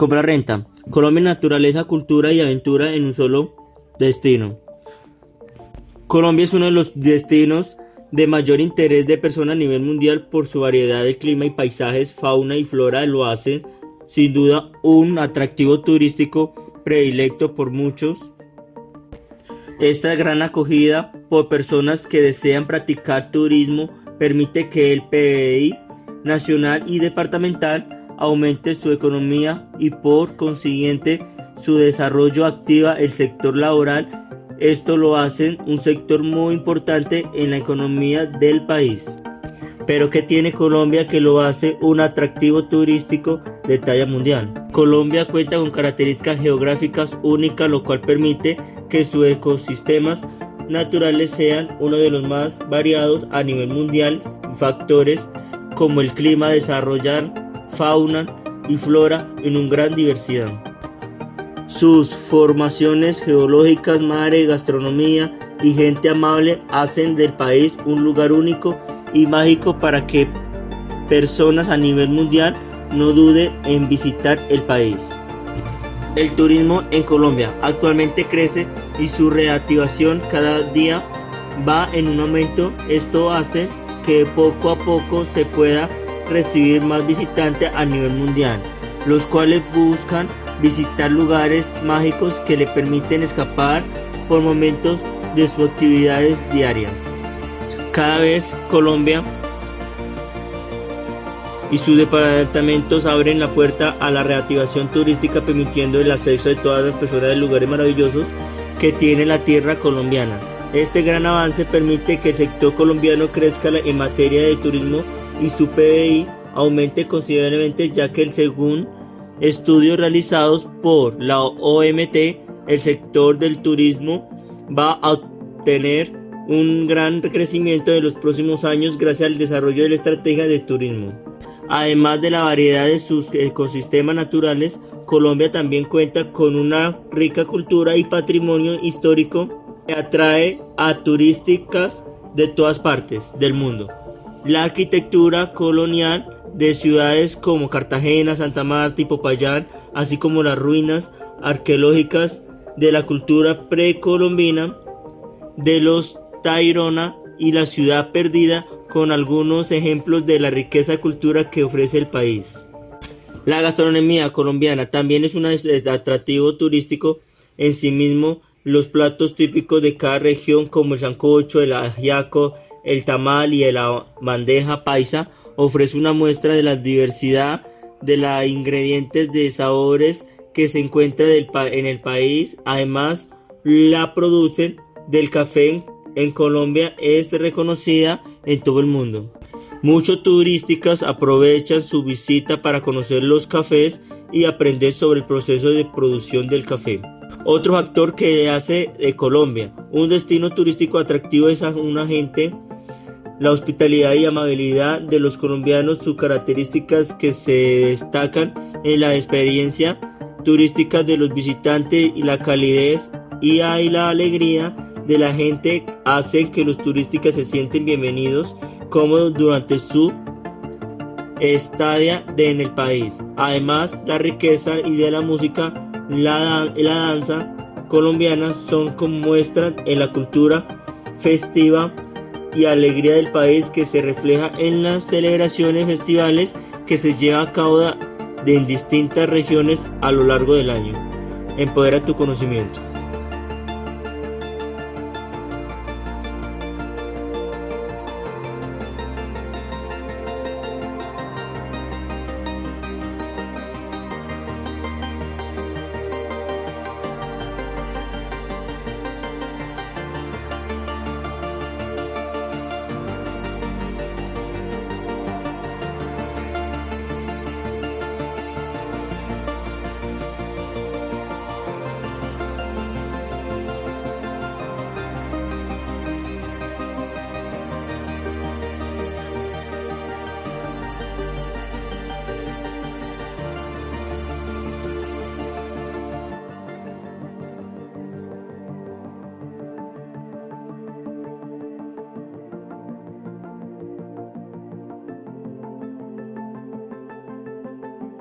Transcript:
Compra renta. Colombia, naturaleza, cultura y aventura en un solo destino. Colombia es uno de los destinos de mayor interés de personas a nivel mundial por su variedad de clima y paisajes, fauna y flora lo hace sin duda un atractivo turístico predilecto por muchos. Esta gran acogida por personas que desean practicar turismo permite que el PBI nacional y departamental aumente su economía y por consiguiente su desarrollo activa el sector laboral. Esto lo hace un sector muy importante en la economía del país. Pero ¿qué tiene Colombia que lo hace un atractivo turístico de talla mundial? Colombia cuenta con características geográficas únicas, lo cual permite que sus ecosistemas naturales sean uno de los más variados a nivel mundial. Factores como el clima desarrollan fauna y flora en una gran diversidad. Sus formaciones geológicas, mare, gastronomía y gente amable hacen del país un lugar único y mágico para que personas a nivel mundial no duden en visitar el país. El turismo en Colombia actualmente crece y su reactivación cada día va en un aumento. Esto hace que poco a poco se pueda recibir más visitantes a nivel mundial, los cuales buscan visitar lugares mágicos que le permiten escapar por momentos de sus actividades diarias. Cada vez Colombia y sus departamentos abren la puerta a la reactivación turística permitiendo el acceso de todas las personas de lugares maravillosos que tiene la tierra colombiana. Este gran avance permite que el sector colombiano crezca en materia de turismo y su PBI aumente considerablemente ya que según estudios realizados por la OMT, el sector del turismo va a obtener un gran crecimiento en los próximos años gracias al desarrollo de la estrategia de turismo. Además de la variedad de sus ecosistemas naturales, Colombia también cuenta con una rica cultura y patrimonio histórico atrae a turísticas de todas partes del mundo. La arquitectura colonial de ciudades como Cartagena, Santa Marta y Popayán, así como las ruinas arqueológicas de la cultura precolombina de los Tairona y la ciudad perdida con algunos ejemplos de la riqueza cultura que ofrece el país. La gastronomía colombiana también es un atractivo turístico en sí mismo. Los platos típicos de cada región como el sancocho, el ajiaco, el tamal y la bandeja paisa ofrece una muestra de la diversidad de los ingredientes de sabores que se encuentra en el país. Además, la producen del café en Colombia es reconocida en todo el mundo. Muchos turísticos aprovechan su visita para conocer los cafés y aprender sobre el proceso de producción del café. Otro factor que hace de Colombia un destino turístico atractivo es a una gente, la hospitalidad y amabilidad de los colombianos, sus características que se destacan en la experiencia turística de los visitantes y la calidez y la alegría de la gente hacen que los turistas se sienten bienvenidos, cómodos durante su estadia en el país. Además, la riqueza y de la música, la, la danza colombiana son como muestran en la cultura festiva y alegría del país que se refleja en las celebraciones festivales que se llevan a cabo en distintas regiones a lo largo del año. Empodera tu conocimiento.